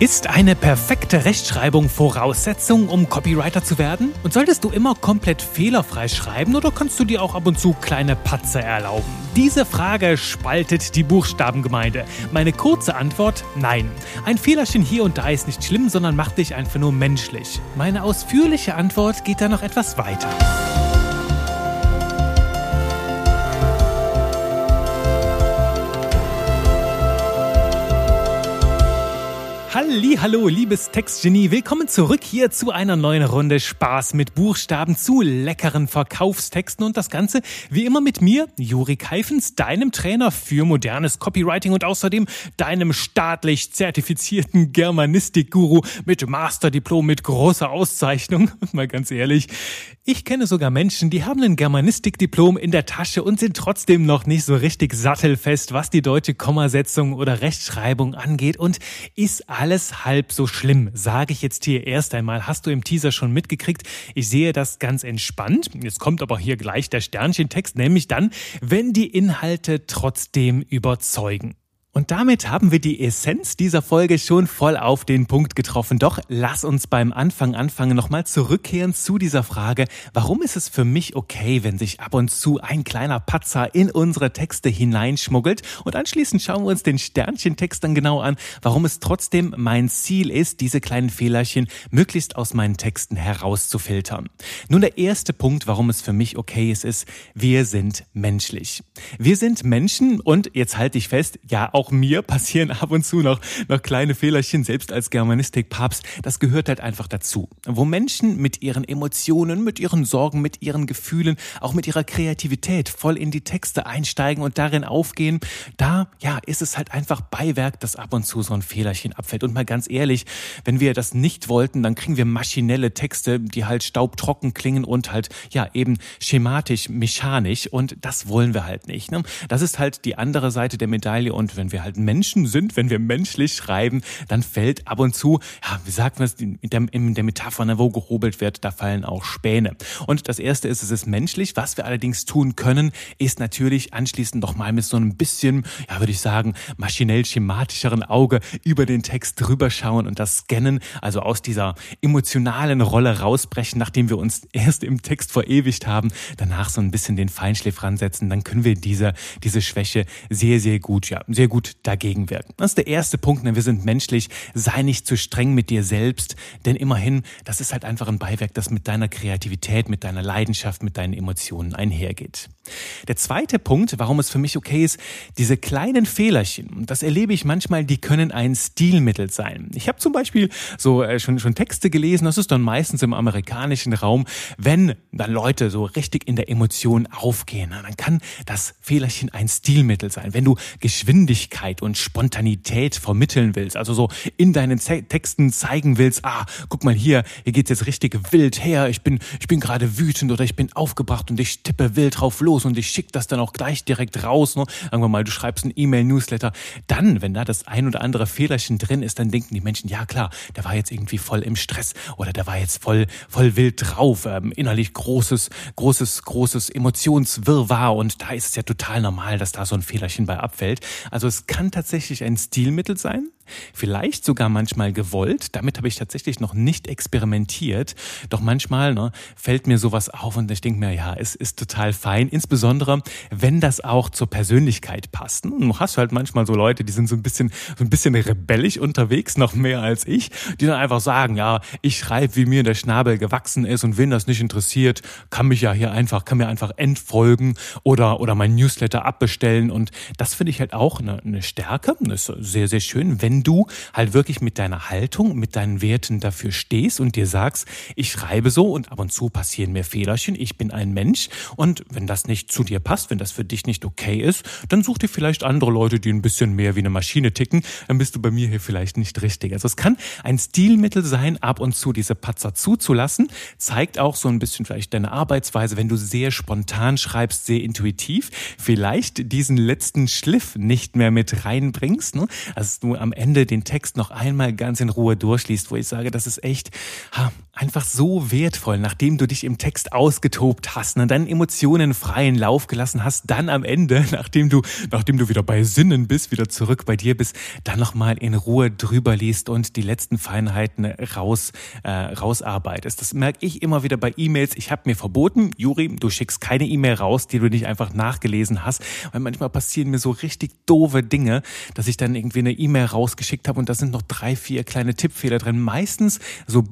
Ist eine perfekte Rechtschreibung Voraussetzung, um Copywriter zu werden? Und solltest du immer komplett fehlerfrei schreiben oder kannst du dir auch ab und zu kleine Patzer erlauben? Diese Frage spaltet die Buchstabengemeinde. Meine kurze Antwort: Nein. Ein Fehlerchen hier und da ist nicht schlimm, sondern macht dich einfach nur menschlich. Meine ausführliche Antwort geht da noch etwas weiter. Hallo, liebes Textgenie, willkommen zurück hier zu einer neuen Runde Spaß mit Buchstaben zu leckeren Verkaufstexten und das Ganze wie immer mit mir, Juri Keifens, deinem Trainer für modernes Copywriting und außerdem deinem staatlich zertifizierten Germanistik-Guru mit Masterdiplom mit großer Auszeichnung. Und mal ganz ehrlich, ich kenne sogar Menschen, die haben ein Germanistikdiplom in der Tasche und sind trotzdem noch nicht so richtig sattelfest, was die deutsche Kommasetzung oder Rechtschreibung angeht und ist alles halb so schlimm, sage ich jetzt hier erst einmal. Hast du im Teaser schon mitgekriegt? Ich sehe das ganz entspannt. Jetzt kommt aber hier gleich der Sternchentext, nämlich dann, wenn die Inhalte trotzdem überzeugen. Und damit haben wir die Essenz dieser Folge schon voll auf den Punkt getroffen. Doch lass uns beim Anfang anfangen, nochmal zurückkehren zu dieser Frage, warum ist es für mich okay, wenn sich ab und zu ein kleiner Patzer in unsere Texte hineinschmuggelt? Und anschließend schauen wir uns den Sternchentext dann genau an, warum es trotzdem mein Ziel ist, diese kleinen Fehlerchen möglichst aus meinen Texten herauszufiltern. Nun der erste Punkt, warum es für mich okay ist, ist, wir sind menschlich. Wir sind Menschen und jetzt halte ich fest, ja, auch mir passieren ab und zu noch, noch kleine Fehlerchen, selbst als Germanistik-Papst. Das gehört halt einfach dazu. Wo Menschen mit ihren Emotionen, mit ihren Sorgen, mit ihren Gefühlen, auch mit ihrer Kreativität voll in die Texte einsteigen und darin aufgehen, da, ja, ist es halt einfach Beiwerk, dass ab und zu so ein Fehlerchen abfällt. Und mal ganz ehrlich, wenn wir das nicht wollten, dann kriegen wir maschinelle Texte, die halt staubtrocken klingen und halt, ja, eben schematisch, mechanisch. Und das wollen wir halt nicht. Ne? Das ist halt die andere Seite der Medaille. Und wenn wenn wir halt Menschen sind, wenn wir menschlich schreiben, dann fällt ab und zu, ja, wie sagt man es in der, in der Metapher, ne, wo gehobelt wird, da fallen auch Späne. Und das erste ist, es ist menschlich. Was wir allerdings tun können, ist natürlich anschließend noch mal mit so einem bisschen, ja, würde ich sagen, maschinell schematischeren Auge über den Text drüber schauen und das scannen, also aus dieser emotionalen Rolle rausbrechen, nachdem wir uns erst im Text verewigt haben, danach so ein bisschen den Feinschliff ransetzen, dann können wir diese, diese Schwäche sehr, sehr gut, ja, sehr gut gut dagegen wirken. Das ist der erste Punkt, denn wir sind menschlich. Sei nicht zu streng mit dir selbst, denn immerhin, das ist halt einfach ein Beiwerk, das mit deiner Kreativität, mit deiner Leidenschaft, mit deinen Emotionen einhergeht. Der zweite Punkt, warum es für mich okay ist, diese kleinen Fehlerchen, das erlebe ich manchmal, die können ein Stilmittel sein. Ich habe zum Beispiel so äh, schon, schon Texte gelesen, das ist dann meistens im amerikanischen Raum, wenn dann Leute so richtig in der Emotion aufgehen, dann kann das Fehlerchen ein Stilmittel sein. Wenn du Geschwindigkeit und Spontanität vermitteln willst, also so in deinen Texten zeigen willst, ah, guck mal hier, hier geht's jetzt richtig wild her, ich bin, ich bin gerade wütend oder ich bin aufgebracht und ich tippe wild drauf los los und ich schicke das dann auch gleich direkt raus. Ne? Sagen wir mal, du schreibst ein E-Mail-Newsletter. Dann, wenn da das ein oder andere Fehlerchen drin ist, dann denken die Menschen, ja klar, der war jetzt irgendwie voll im Stress oder der war jetzt voll, voll wild drauf, ähm, innerlich großes, großes, großes Emotionswirrwarr und da ist es ja total normal, dass da so ein Fehlerchen bei abfällt. Also es kann tatsächlich ein Stilmittel sein, vielleicht sogar manchmal gewollt. Damit habe ich tatsächlich noch nicht experimentiert. Doch manchmal ne, fällt mir sowas auf und ich denke mir, ja, es ist total fein. Insbesondere, wenn das auch zur Persönlichkeit passt. Du hast halt manchmal so Leute, die sind so ein bisschen, so ein bisschen rebellisch unterwegs, noch mehr als ich, die dann einfach sagen, ja, ich schreibe, wie mir der Schnabel gewachsen ist und wen das nicht interessiert, kann mich ja hier einfach, kann mir einfach entfolgen oder, oder mein Newsletter abbestellen. Und das finde ich halt auch eine, eine Stärke. Das ist sehr, sehr schön, wenn du halt wirklich mit deiner Haltung, mit deinen Werten dafür stehst und dir sagst, ich schreibe so und ab und zu passieren mir Fehlerchen, ich bin ein Mensch und wenn das nicht zu dir passt, wenn das für dich nicht okay ist, dann such dir vielleicht andere Leute, die ein bisschen mehr wie eine Maschine ticken, dann bist du bei mir hier vielleicht nicht richtig. Also es kann ein Stilmittel sein, ab und zu diese Patzer zuzulassen, zeigt auch so ein bisschen vielleicht deine Arbeitsweise, wenn du sehr spontan schreibst, sehr intuitiv, vielleicht diesen letzten Schliff nicht mehr mit reinbringst, ne? also du am Ende den Text noch einmal ganz in Ruhe durchliest, wo ich sage, das ist echt ha, einfach so wertvoll, nachdem du dich im Text ausgetobt hast, ne, deinen Emotionen freien Lauf gelassen hast, dann am Ende, nachdem du, nachdem du wieder bei Sinnen bist, wieder zurück bei dir bist, dann nochmal in Ruhe drüber liest und die letzten Feinheiten raus, äh, rausarbeitest. Das merke ich immer wieder bei E-Mails. Ich habe mir verboten, Juri, du schickst keine E-Mail raus, die du nicht einfach nachgelesen hast, weil manchmal passieren mir so richtig doofe Dinge, dass ich dann irgendwie eine E-Mail rausgeschickt habe und da sind noch drei, vier kleine Tippfehler drin. Meistens so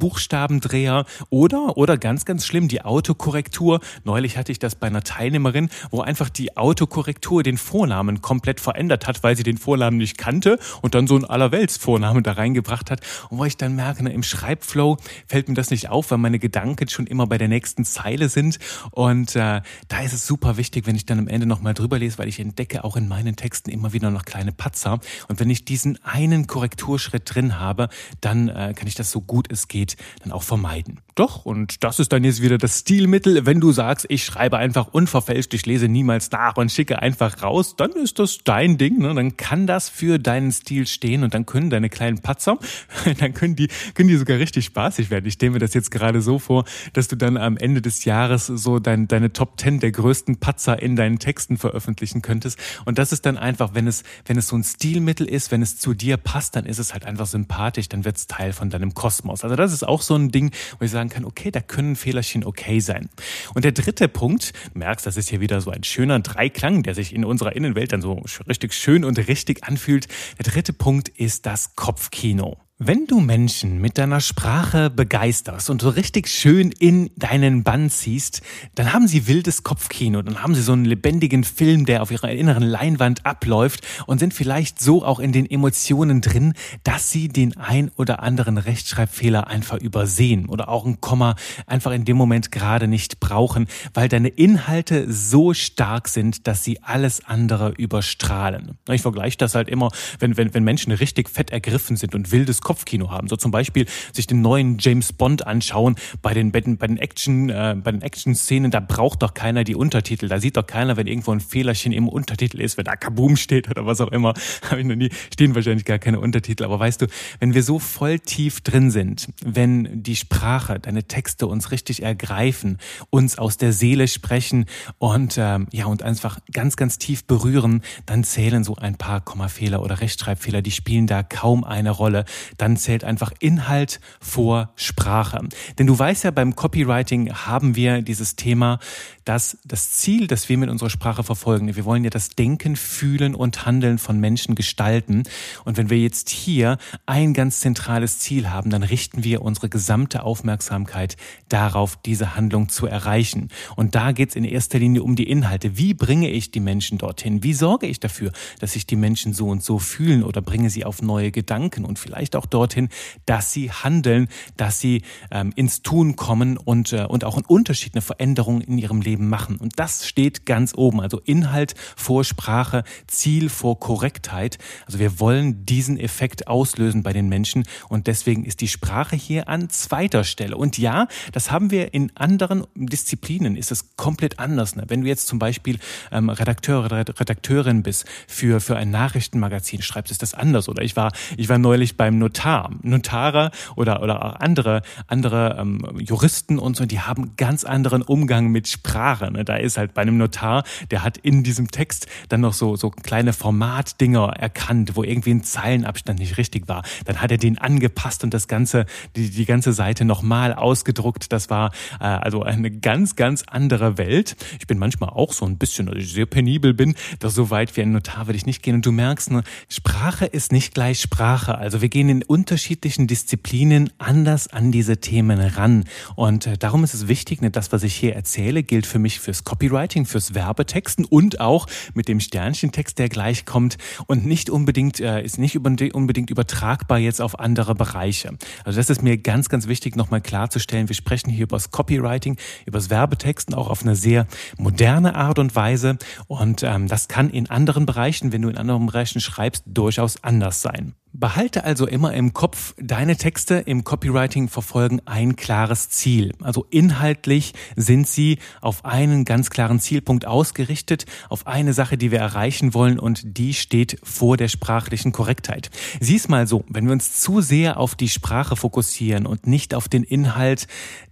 Buchstabendreher oder, oder ganz, ganz schlimm, die Autokorrektur. Neulich hatte ich das bei einer Teilnehmerin, wo einfach die Autokorrektur den Vornamen komplett verändert hat, weil sie den Vornamen nicht kannte und dann so ein Allerwelts-Vornamen da reingebracht hat. Und wo ich dann merke, ne, im Schreibflow fällt mir das nicht auf, weil meine Gedanken schon immer bei der nächsten Zeile sind. Und äh, da ist es super wichtig, wenn ich dann am Ende nochmal drüber lese, weil ich entdecke auch in meinen Texten immer wieder noch kleine Patzer. Und wenn ich diesen einen Korrekturschritt drin habe, dann äh, kann ich das so gut es geht dann auch vermeiden vermeiden. Doch, und das ist dann jetzt wieder das Stilmittel. Wenn du sagst, ich schreibe einfach unverfälscht, ich lese niemals nach und schicke einfach raus, dann ist das dein Ding. Ne? Dann kann das für deinen Stil stehen und dann können deine kleinen Patzer, dann können die, können die sogar richtig spaßig werden. Ich stelle mir das jetzt gerade so vor, dass du dann am Ende des Jahres so dein, deine Top 10 der größten Patzer in deinen Texten veröffentlichen könntest. Und das ist dann einfach, wenn es, wenn es so ein Stilmittel ist, wenn es zu dir passt, dann ist es halt einfach sympathisch, dann wird es Teil von deinem Kosmos. Also das ist auch so ein Ding, wo ich sagen kann, okay, da können Fehlerchen okay sein. Und der dritte Punkt, du merkst, das ist hier wieder so ein schöner Dreiklang, der sich in unserer Innenwelt dann so richtig schön und richtig anfühlt. Der dritte Punkt ist das Kopfkino. Wenn du Menschen mit deiner Sprache begeisterst und so richtig schön in deinen Bann ziehst, dann haben sie wildes Kopfkino, dann haben sie so einen lebendigen Film, der auf ihrer inneren Leinwand abläuft und sind vielleicht so auch in den Emotionen drin, dass sie den ein oder anderen Rechtschreibfehler einfach übersehen oder auch ein Komma einfach in dem Moment gerade nicht brauchen, weil deine Inhalte so stark sind, dass sie alles andere überstrahlen. Ich vergleiche das halt immer, wenn, wenn, wenn Menschen richtig fett ergriffen sind und wildes Kopfkino haben. So zum Beispiel sich den neuen James Bond anschauen bei den, bei den, bei den Action, äh, bei den Action-Szenen, da braucht doch keiner die Untertitel. Da sieht doch keiner, wenn irgendwo ein Fehlerchen im Untertitel ist, wenn da Kaboom steht oder was auch immer. Habe ich noch nie, stehen wahrscheinlich gar keine Untertitel. Aber weißt du, wenn wir so voll tief drin sind, wenn die Sprache, deine Texte uns richtig ergreifen, uns aus der Seele sprechen und ähm, ja und einfach ganz, ganz tief berühren, dann zählen so ein paar Kommafehler oder Rechtschreibfehler, die spielen da kaum eine Rolle dann zählt einfach Inhalt vor Sprache. Denn du weißt ja, beim Copywriting haben wir dieses Thema, dass das Ziel, das wir mit unserer Sprache verfolgen, wir wollen ja das Denken, Fühlen und Handeln von Menschen gestalten. Und wenn wir jetzt hier ein ganz zentrales Ziel haben, dann richten wir unsere gesamte Aufmerksamkeit darauf, diese Handlung zu erreichen. Und da geht es in erster Linie um die Inhalte. Wie bringe ich die Menschen dorthin? Wie sorge ich dafür, dass sich die Menschen so und so fühlen oder bringe sie auf neue Gedanken und vielleicht auch auch dorthin, dass sie handeln, dass sie ähm, ins Tun kommen und, äh, und auch einen Unterschied, eine Veränderung in ihrem Leben machen. Und das steht ganz oben. Also Inhalt vor Sprache, Ziel vor Korrektheit. Also wir wollen diesen Effekt auslösen bei den Menschen und deswegen ist die Sprache hier an zweiter Stelle. Und ja, das haben wir in anderen Disziplinen, ist es komplett anders. Ne? Wenn du jetzt zum Beispiel ähm, Redakteur Redakteurin bist für, für ein Nachrichtenmagazin, schreibst ist das anders. Oder ich war, ich war neulich beim Notar Notar. Notare oder, oder auch andere, andere ähm, Juristen und so, die haben ganz anderen Umgang mit Sprache. Ne? Da ist halt bei einem Notar, der hat in diesem Text dann noch so, so kleine Formatdinger erkannt, wo irgendwie ein Zeilenabstand nicht richtig war. Dann hat er den angepasst und das ganze, die, die ganze Seite nochmal ausgedruckt. Das war äh, also eine ganz, ganz andere Welt. Ich bin manchmal auch so ein bisschen, also ich sehr penibel bin, doch so weit wie ein Notar würde ich nicht gehen. Und du merkst, ne, Sprache ist nicht gleich Sprache. Also wir gehen in unterschiedlichen Disziplinen anders an diese Themen ran. Und äh, darum ist es wichtig, ne, das, was ich hier erzähle, gilt für mich fürs Copywriting, fürs Werbetexten und auch mit dem Sternchentext, der gleich kommt und nicht unbedingt, äh, ist nicht unbedingt übertragbar jetzt auf andere Bereiche. Also das ist mir ganz, ganz wichtig, nochmal klarzustellen. Wir sprechen hier über das Copywriting, über das Werbetexten auch auf eine sehr moderne Art und Weise. Und ähm, das kann in anderen Bereichen, wenn du in anderen Bereichen schreibst, durchaus anders sein. Behalte also immer im Kopf, deine Texte im Copywriting verfolgen ein klares Ziel. Also inhaltlich sind sie auf einen ganz klaren Zielpunkt ausgerichtet, auf eine Sache, die wir erreichen wollen und die steht vor der sprachlichen Korrektheit. Sieh's mal so, wenn wir uns zu sehr auf die Sprache fokussieren und nicht auf den Inhalt,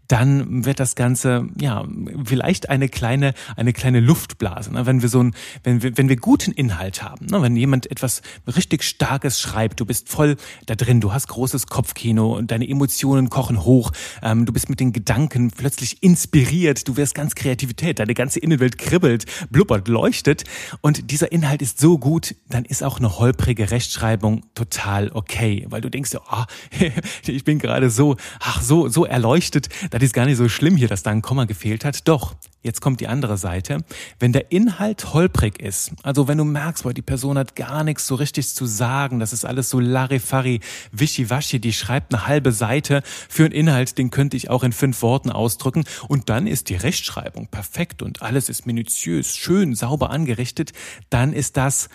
dann wird das Ganze, ja, vielleicht eine kleine, eine kleine Luftblase. Ne? Wenn wir so ein, wenn wir, wenn wir guten Inhalt haben, ne? wenn jemand etwas richtig Starkes schreibt, du bist voll da drin, du hast großes Kopfkino und deine Emotionen kochen hoch, ähm, du bist mit den Gedanken plötzlich inspiriert, du wirst ganz Kreativität, deine ganze Innenwelt kribbelt, blubbert, leuchtet und dieser Inhalt ist so gut, dann ist auch eine holprige Rechtschreibung total okay, weil du denkst, oh, ich bin gerade so, ach, so, so erleuchtet, das ist gar nicht so schlimm hier, dass da ein Komma gefehlt hat. Doch, jetzt kommt die andere Seite. Wenn der Inhalt holprig ist, also wenn du merkst, boah, die Person hat gar nichts so richtig zu sagen, das ist alles so Larifari, Wischiwaschi, die schreibt eine halbe Seite für einen Inhalt, den könnte ich auch in fünf Worten ausdrücken und dann ist die Rechtschreibung perfekt und alles ist minutiös, schön, sauber angerichtet, dann ist das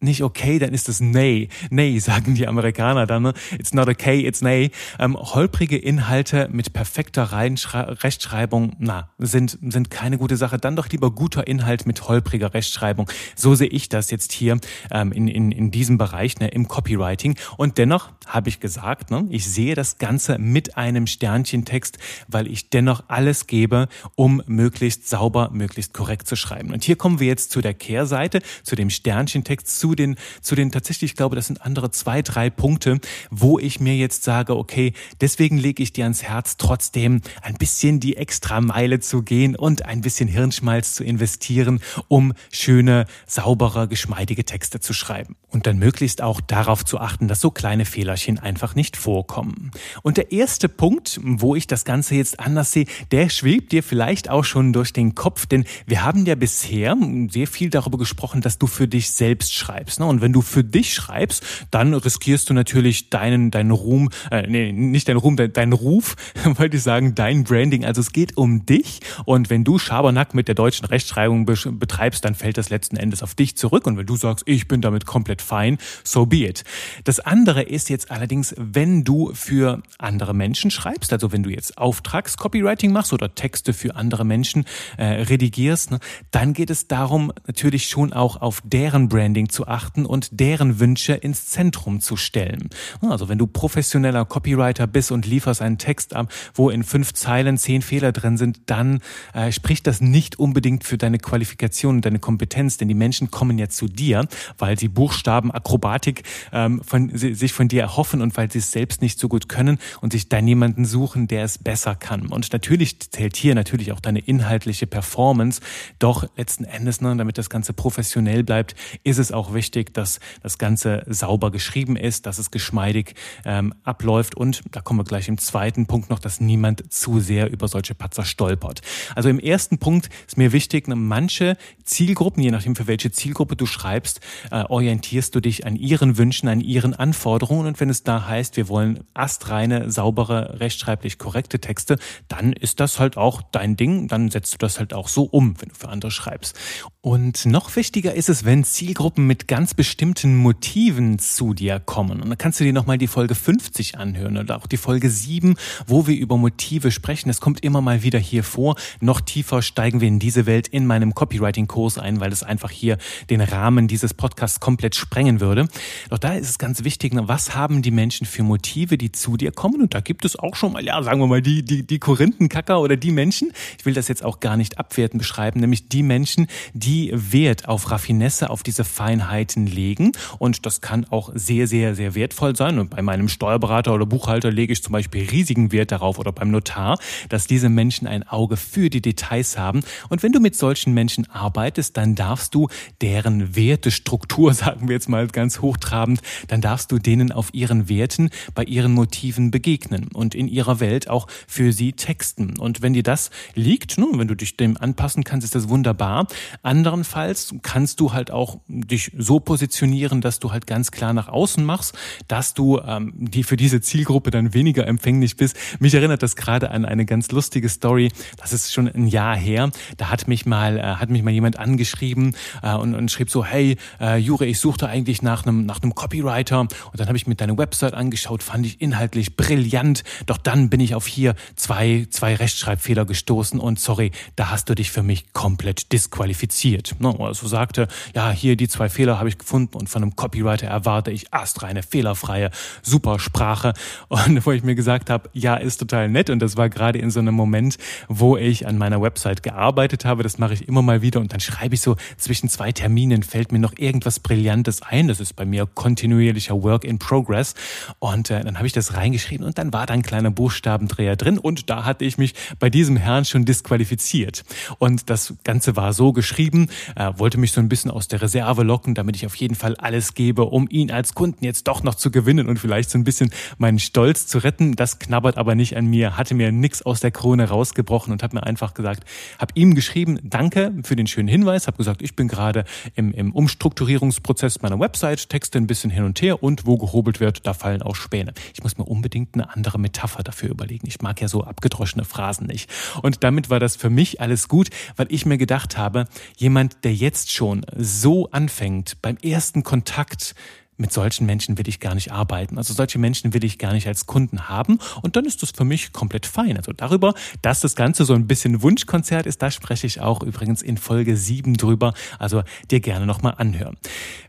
nicht okay, dann ist es nay. Nay, sagen die Amerikaner dann. Ne? It's not okay, it's nay. Ähm, holprige Inhalte mit perfekter Rechtschreibung, na, sind, sind keine gute Sache. Dann doch lieber guter Inhalt mit holpriger Rechtschreibung. So sehe ich das jetzt hier ähm, in, in, in diesem Bereich, ne, im Copywriting. Und dennoch habe ich gesagt, ne, ich sehe das Ganze mit einem Sternchentext, weil ich dennoch alles gebe, um möglichst sauber, möglichst korrekt zu schreiben. Und hier kommen wir jetzt zu der Kehrseite, zu dem Sternchentext, zu den, zu den tatsächlich, ich glaube, das sind andere zwei, drei Punkte, wo ich mir jetzt sage, okay, deswegen lege ich dir ans Herz, trotzdem ein bisschen die extra Meile zu gehen und ein bisschen Hirnschmalz zu investieren, um schöne, saubere, geschmeidige Texte zu schreiben. Und dann möglichst auch darauf zu achten, dass so kleine Fehlerchen einfach nicht vorkommen. Und der erste Punkt, wo ich das Ganze jetzt anders sehe, der schwebt dir vielleicht auch schon durch den Kopf, denn wir haben ja bisher sehr viel darüber gesprochen, dass du für dich selbst schreibst schreibst. Ne? Und wenn du für dich schreibst, dann riskierst du natürlich deinen, deinen Ruhm, äh, nee, nicht deinen Ruhm, deinen, deinen Ruf, wollte ich sagen, dein Branding. Also es geht um dich. Und wenn du Schabernack mit der deutschen Rechtschreibung betreibst, dann fällt das letzten Endes auf dich zurück. Und wenn du sagst, ich bin damit komplett fein, so be it. Das andere ist jetzt allerdings, wenn du für andere Menschen schreibst, also wenn du jetzt Auftrags-Copywriting machst oder Texte für andere Menschen äh, redigierst, ne, dann geht es darum, natürlich schon auch auf deren Branding achten und deren Wünsche ins Zentrum zu stellen. Also wenn du professioneller Copywriter bist und lieferst einen Text ab, wo in fünf Zeilen zehn Fehler drin sind, dann äh, spricht das nicht unbedingt für deine Qualifikation und deine Kompetenz, denn die Menschen kommen ja zu dir, weil sie Buchstaben, Akrobatik ähm, von, sich von dir erhoffen und weil sie es selbst nicht so gut können und sich dann jemanden suchen, der es besser kann. Und natürlich zählt hier natürlich auch deine inhaltliche Performance, doch letzten Endes, ne, damit das Ganze professionell bleibt, ist es auch wichtig, dass das Ganze sauber geschrieben ist, dass es geschmeidig ähm, abläuft und da kommen wir gleich im zweiten Punkt noch, dass niemand zu sehr über solche Patzer stolpert. Also im ersten Punkt ist mir wichtig, manche Zielgruppen, je nachdem für welche Zielgruppe du schreibst, äh, orientierst du dich an ihren Wünschen, an ihren Anforderungen und wenn es da heißt, wir wollen astreine, saubere, rechtschreiblich korrekte Texte, dann ist das halt auch dein Ding, dann setzt du das halt auch so um, wenn du für andere schreibst. Und noch wichtiger ist es, wenn Zielgruppen mit ganz bestimmten Motiven zu dir kommen. Und dann kannst du dir nochmal die Folge 50 anhören oder auch die Folge 7, wo wir über Motive sprechen. Es kommt immer mal wieder hier vor. Noch tiefer steigen wir in diese Welt in meinem Copywriting-Kurs ein, weil es einfach hier den Rahmen dieses Podcasts komplett sprengen würde. Doch da ist es ganz wichtig, was haben die Menschen für Motive, die zu dir kommen? Und da gibt es auch schon mal, ja, sagen wir mal, die, die, die Korinthenkacker oder die Menschen. Ich will das jetzt auch gar nicht abwerten beschreiben, nämlich die Menschen, die Wert auf Raffinesse, auf diese Feinheit Feinheiten legen. Und das kann auch sehr, sehr, sehr wertvoll sein. Und bei meinem Steuerberater oder Buchhalter lege ich zum Beispiel riesigen Wert darauf oder beim Notar, dass diese Menschen ein Auge für die Details haben. Und wenn du mit solchen Menschen arbeitest, dann darfst du deren Wertestruktur, sagen wir jetzt mal ganz hochtrabend, dann darfst du denen auf ihren Werten, bei ihren Motiven begegnen und in ihrer Welt auch für sie texten. Und wenn dir das liegt, ne, wenn du dich dem anpassen kannst, ist das wunderbar. Anderenfalls kannst du halt auch dich so positionieren, dass du halt ganz klar nach außen machst, dass du ähm, die für diese Zielgruppe dann weniger empfänglich bist. Mich erinnert das gerade an eine ganz lustige Story. Das ist schon ein Jahr her. Da hat mich mal, äh, hat mich mal jemand angeschrieben äh, und, und schrieb so, hey, äh, Jure, ich suchte eigentlich nach einem, nach einem Copywriter. Und dann habe ich mir deine Website angeschaut, fand ich inhaltlich brillant. Doch dann bin ich auf hier zwei, zwei Rechtschreibfehler gestoßen und sorry, da hast du dich für mich komplett disqualifiziert. Ne? Also sagte, ja, hier die zwei Fehler habe ich gefunden und von einem Copywriter erwarte ich astreine, fehlerfreie, super Sprache. Und wo ich mir gesagt habe, ja, ist total nett. Und das war gerade in so einem Moment, wo ich an meiner Website gearbeitet habe. Das mache ich immer mal wieder und dann schreibe ich so zwischen zwei Terminen fällt mir noch irgendwas Brillantes ein. Das ist bei mir kontinuierlicher Work in Progress. Und äh, dann habe ich das reingeschrieben und dann war da ein kleiner Buchstabendreher drin und da hatte ich mich bei diesem Herrn schon disqualifiziert. Und das Ganze war so geschrieben, äh, wollte mich so ein bisschen aus der Reserve locken, damit ich auf jeden Fall alles gebe, um ihn als Kunden jetzt doch noch zu gewinnen und vielleicht so ein bisschen meinen Stolz zu retten. Das knabbert aber nicht an mir, hatte mir nichts aus der Krone rausgebrochen und habe mir einfach gesagt, habe ihm geschrieben, danke für den schönen Hinweis, habe gesagt, ich bin gerade im, im Umstrukturierungsprozess meiner Website, Texte ein bisschen hin und her und wo gehobelt wird, da fallen auch Späne. Ich muss mir unbedingt eine andere Metapher dafür überlegen. Ich mag ja so abgedroschene Phrasen nicht. Und damit war das für mich alles gut, weil ich mir gedacht habe, jemand, der jetzt schon so anfängt, beim ersten Kontakt mit solchen Menschen will ich gar nicht arbeiten. Also solche Menschen will ich gar nicht als Kunden haben. Und dann ist das für mich komplett fein. Also darüber, dass das Ganze so ein bisschen Wunschkonzert ist, da spreche ich auch übrigens in Folge 7 drüber. Also dir gerne nochmal anhören.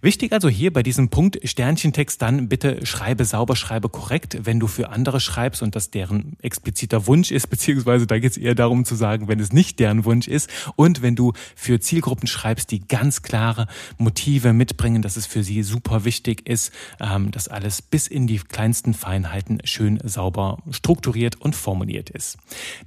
Wichtig also hier bei diesem Punkt Sternchentext dann bitte schreibe sauber, schreibe korrekt, wenn du für andere schreibst und das deren expliziter Wunsch ist, beziehungsweise da geht es eher darum zu sagen, wenn es nicht deren Wunsch ist. Und wenn du für Zielgruppen schreibst, die ganz klare Motive mitbringen, das ist für sie super wichtig wichtig ist, ähm, dass alles bis in die kleinsten Feinheiten schön sauber strukturiert und formuliert ist.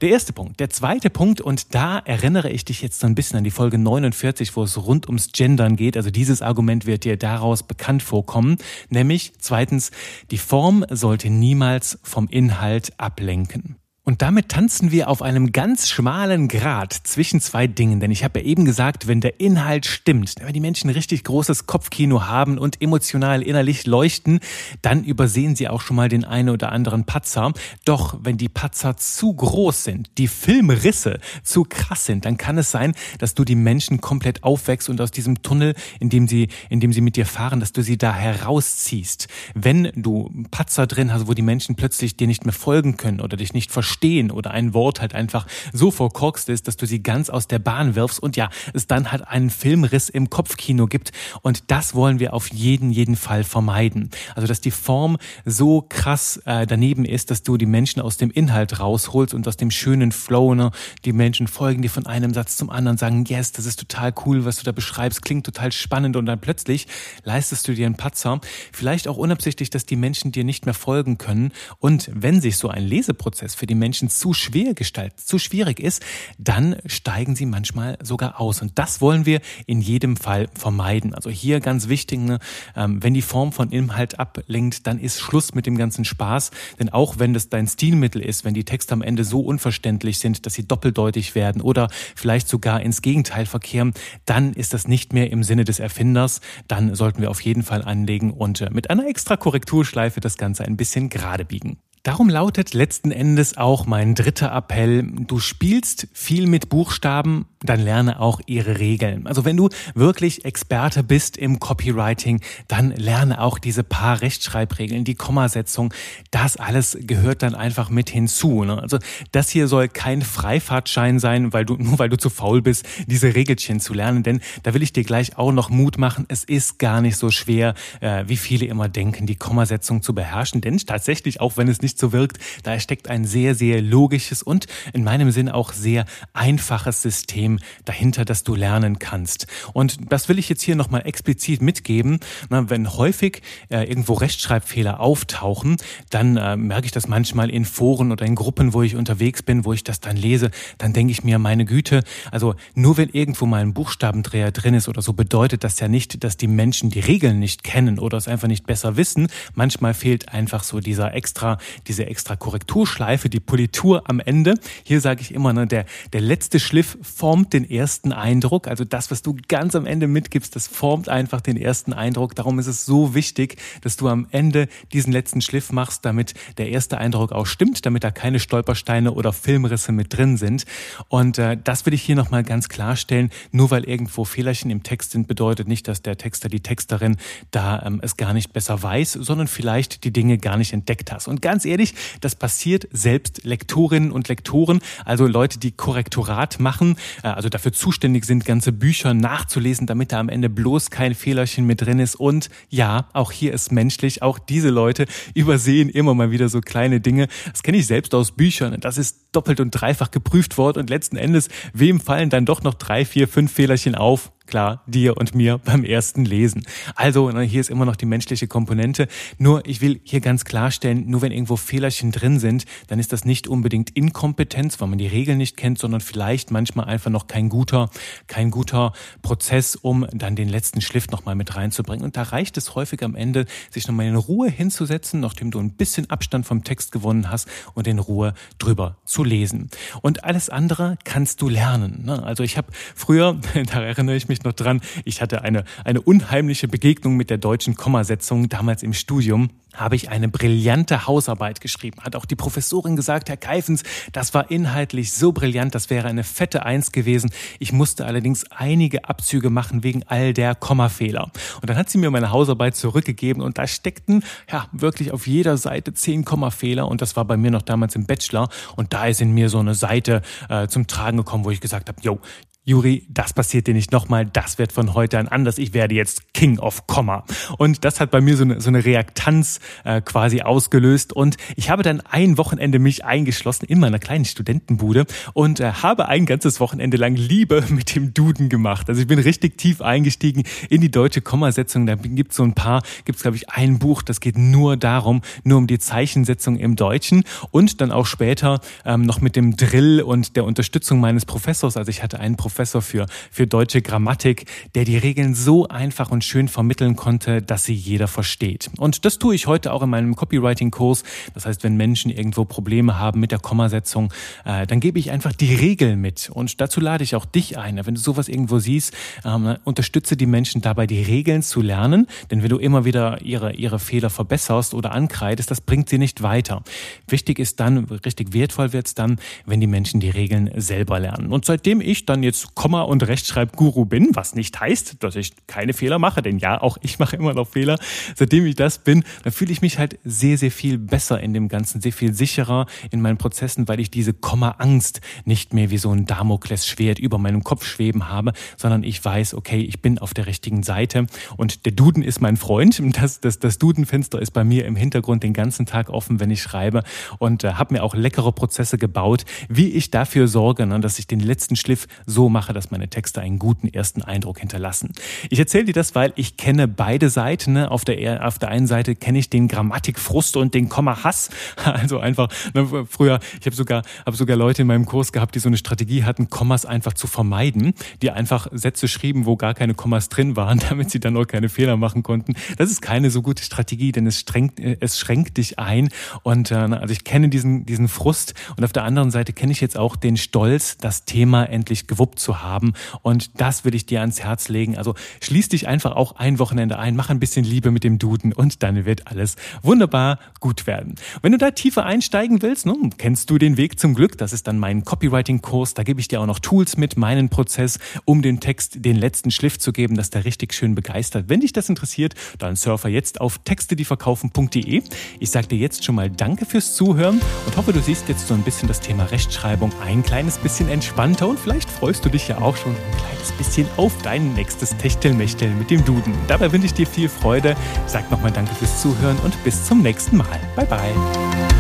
Der erste Punkt. Der zweite Punkt, und da erinnere ich dich jetzt so ein bisschen an die Folge 49, wo es rund ums Gendern geht. Also dieses Argument wird dir daraus bekannt vorkommen. Nämlich zweitens, die Form sollte niemals vom Inhalt ablenken. Und damit tanzen wir auf einem ganz schmalen Grat zwischen zwei Dingen. Denn ich habe ja eben gesagt, wenn der Inhalt stimmt, wenn die Menschen richtig großes Kopfkino haben und emotional innerlich leuchten, dann übersehen sie auch schon mal den einen oder anderen Patzer. Doch wenn die Patzer zu groß sind, die Filmrisse zu krass sind, dann kann es sein, dass du die Menschen komplett aufwächst und aus diesem Tunnel, in dem sie, in dem sie mit dir fahren, dass du sie da herausziehst. Wenn du Patzer drin hast, wo die Menschen plötzlich dir nicht mehr folgen können oder dich nicht verstehen, verstehen oder ein Wort halt einfach so verkorkst ist, dass du sie ganz aus der Bahn wirfst und ja, es dann halt einen Filmriss im Kopfkino gibt und das wollen wir auf jeden, jeden Fall vermeiden. Also, dass die Form so krass äh, daneben ist, dass du die Menschen aus dem Inhalt rausholst und aus dem schönen Flow, ne? die Menschen folgen dir von einem Satz zum anderen, sagen, yes, das ist total cool, was du da beschreibst, klingt total spannend und dann plötzlich leistest du dir einen Patzer, vielleicht auch unabsichtlich, dass die Menschen dir nicht mehr folgen können und wenn sich so ein Leseprozess für die Menschen zu schwer gestaltet, zu schwierig ist, dann steigen sie manchmal sogar aus. Und das wollen wir in jedem Fall vermeiden. Also hier ganz wichtig, ne, ähm, wenn die Form von Inhalt ablenkt, dann ist Schluss mit dem ganzen Spaß. Denn auch wenn das dein Stilmittel ist, wenn die Texte am Ende so unverständlich sind, dass sie doppeldeutig werden oder vielleicht sogar ins Gegenteil verkehren, dann ist das nicht mehr im Sinne des Erfinders. Dann sollten wir auf jeden Fall anlegen und äh, mit einer extra Korrekturschleife das Ganze ein bisschen gerade biegen. Darum lautet letzten Endes auch mein dritter Appell, du spielst viel mit Buchstaben, dann lerne auch ihre Regeln. Also wenn du wirklich Experte bist im Copywriting, dann lerne auch diese paar Rechtschreibregeln, die Kommasetzung, das alles gehört dann einfach mit hinzu. Ne? Also das hier soll kein Freifahrtschein sein, weil du, nur weil du zu faul bist, diese Regelchen zu lernen, denn da will ich dir gleich auch noch Mut machen, es ist gar nicht so schwer, äh, wie viele immer denken, die Kommasetzung zu beherrschen, denn tatsächlich, auch wenn es nicht nicht so wirkt. Da steckt ein sehr, sehr logisches und in meinem Sinn auch sehr einfaches System dahinter, das du lernen kannst. Und das will ich jetzt hier nochmal explizit mitgeben. Na, wenn häufig äh, irgendwo Rechtschreibfehler auftauchen, dann äh, merke ich das manchmal in Foren oder in Gruppen, wo ich unterwegs bin, wo ich das dann lese, dann denke ich mir, meine Güte, also nur wenn irgendwo mal ein Buchstabendreher drin ist oder so, bedeutet das ja nicht, dass die Menschen die Regeln nicht kennen oder es einfach nicht besser wissen. Manchmal fehlt einfach so dieser extra, diese extra Korrekturschleife, die Politur am Ende. Hier sage ich immer, ne, der, der letzte Schliff formt den ersten Eindruck. Also das, was du ganz am Ende mitgibst, das formt einfach den ersten Eindruck. Darum ist es so wichtig, dass du am Ende diesen letzten Schliff machst, damit der erste Eindruck auch stimmt, damit da keine Stolpersteine oder Filmrisse mit drin sind. Und äh, das will ich hier nochmal ganz klarstellen. Nur weil irgendwo Fehlerchen im Text sind, bedeutet nicht, dass der Texter, die Texterin da ähm, es gar nicht besser weiß, sondern vielleicht die Dinge gar nicht entdeckt hast. Und ganz ehrlich, das passiert selbst Lektorinnen und Lektoren, also Leute, die Korrektorat machen, äh, also dafür zuständig sind, ganze Bücher nachzulesen, damit da am Ende bloß kein Fehlerchen mit drin ist. Und ja, auch hier ist menschlich, auch diese Leute übersehen immer mal wieder so kleine Dinge. Das kenne ich selbst aus Büchern. Das ist doppelt und dreifach geprüft worden und letzten Endes, wem fallen dann doch noch drei, vier, fünf Fehlerchen auf? Klar dir und mir beim ersten Lesen. Also ne, hier ist immer noch die menschliche Komponente. Nur ich will hier ganz klarstellen, nur wenn irgendwo Fehlerchen drin sind, dann ist das nicht unbedingt Inkompetenz, weil man die Regeln nicht kennt, sondern vielleicht manchmal einfach noch kein guter, kein guter Prozess, um dann den letzten Schliff nochmal mit reinzubringen. Und da reicht es häufig am Ende, sich nochmal in Ruhe hinzusetzen, nachdem du ein bisschen Abstand vom Text gewonnen hast und in Ruhe drüber zu lesen. Und alles andere kannst du lernen. Ne? Also ich habe früher, da erinnere ich mich mich noch dran, ich hatte eine, eine unheimliche Begegnung mit der deutschen Kommasetzung damals im Studium habe ich eine brillante Hausarbeit geschrieben. Hat auch die Professorin gesagt, Herr Keifens, das war inhaltlich so brillant, das wäre eine fette Eins gewesen. Ich musste allerdings einige Abzüge machen wegen all der Kommafehler. Und dann hat sie mir meine Hausarbeit zurückgegeben und da steckten ja wirklich auf jeder Seite zehn Kommafehler und das war bei mir noch damals im Bachelor und da ist in mir so eine Seite äh, zum Tragen gekommen, wo ich gesagt habe, yo, Juri, das passiert dir nicht nochmal, das wird von heute an anders, ich werde jetzt King of Komma. Und das hat bei mir so eine, so eine Reaktanz äh, quasi ausgelöst und ich habe dann ein Wochenende mich eingeschlossen in meiner kleinen Studentenbude und äh, habe ein ganzes Wochenende lang Liebe mit dem Duden gemacht. Also ich bin richtig tief eingestiegen in die deutsche Kommasetzung. Da gibt es so ein paar, gibt es glaube ich ein Buch, das geht nur darum, nur um die Zeichensetzung im Deutschen und dann auch später ähm, noch mit dem Drill und der Unterstützung meines Professors. Also ich hatte einen Professor, Professor für, für deutsche Grammatik, der die Regeln so einfach und schön vermitteln konnte, dass sie jeder versteht. Und das tue ich heute auch in meinem Copywriting-Kurs. Das heißt, wenn Menschen irgendwo Probleme haben mit der Kommasetzung, äh, dann gebe ich einfach die Regeln mit. Und dazu lade ich auch dich ein. Wenn du sowas irgendwo siehst, ähm, unterstütze die Menschen dabei, die Regeln zu lernen. Denn wenn du immer wieder ihre, ihre Fehler verbesserst oder ankreidest, das bringt sie nicht weiter. Wichtig ist dann, richtig wertvoll wird es dann, wenn die Menschen die Regeln selber lernen. Und seitdem ich dann jetzt Komma- und Rechtschreibguru bin, was nicht heißt, dass ich keine Fehler mache, denn ja, auch ich mache immer noch Fehler. Seitdem ich das bin, dann fühle ich mich halt sehr, sehr viel besser in dem Ganzen, sehr viel sicherer in meinen Prozessen, weil ich diese Komma-Angst nicht mehr wie so ein Damoklesschwert über meinem Kopf schweben habe, sondern ich weiß, okay, ich bin auf der richtigen Seite und der Duden ist mein Freund. Das, das, das Dudenfenster ist bei mir im Hintergrund den ganzen Tag offen, wenn ich schreibe und äh, habe mir auch leckere Prozesse gebaut, wie ich dafür sorge, ne, dass ich den letzten Schliff so mache, dass meine Texte einen guten ersten Eindruck hinterlassen. Ich erzähle dir das, weil ich kenne beide Seiten. Ne? Auf, der, auf der einen Seite kenne ich den Grammatikfrust und den Komma-Hass. Also einfach, ne, früher, ich habe sogar, hab sogar Leute in meinem Kurs gehabt, die so eine Strategie hatten, Kommas einfach zu vermeiden, die einfach Sätze schrieben, wo gar keine Kommas drin waren, damit sie dann auch keine Fehler machen konnten. Das ist keine so gute Strategie, denn es, strengt, es schränkt dich ein. Und äh, also ich kenne diesen, diesen Frust und auf der anderen Seite kenne ich jetzt auch den Stolz, das Thema endlich gewuppt zu haben. Und das will ich dir ans Herz legen. Also schließ dich einfach auch ein Wochenende ein, mach ein bisschen Liebe mit dem Duden und dann wird alles wunderbar gut werden. Wenn du da tiefer einsteigen willst, nun, kennst du den Weg zum Glück. Das ist dann mein Copywriting-Kurs. Da gebe ich dir auch noch Tools mit, meinen Prozess, um dem Text den letzten Schliff zu geben, dass der richtig schön begeistert. Wenn dich das interessiert, dann surfer jetzt auf textedieverkaufen.de. Ich sage dir jetzt schon mal Danke fürs Zuhören und hoffe, du siehst jetzt so ein bisschen das Thema Rechtschreibung ein kleines bisschen entspannter und vielleicht freust dich ja auch schon ein kleines bisschen auf dein nächstes Techtelmechtel mit dem Duden. Dabei wünsche ich dir viel Freude. Sag nochmal Danke fürs Zuhören und bis zum nächsten Mal. Bye bye.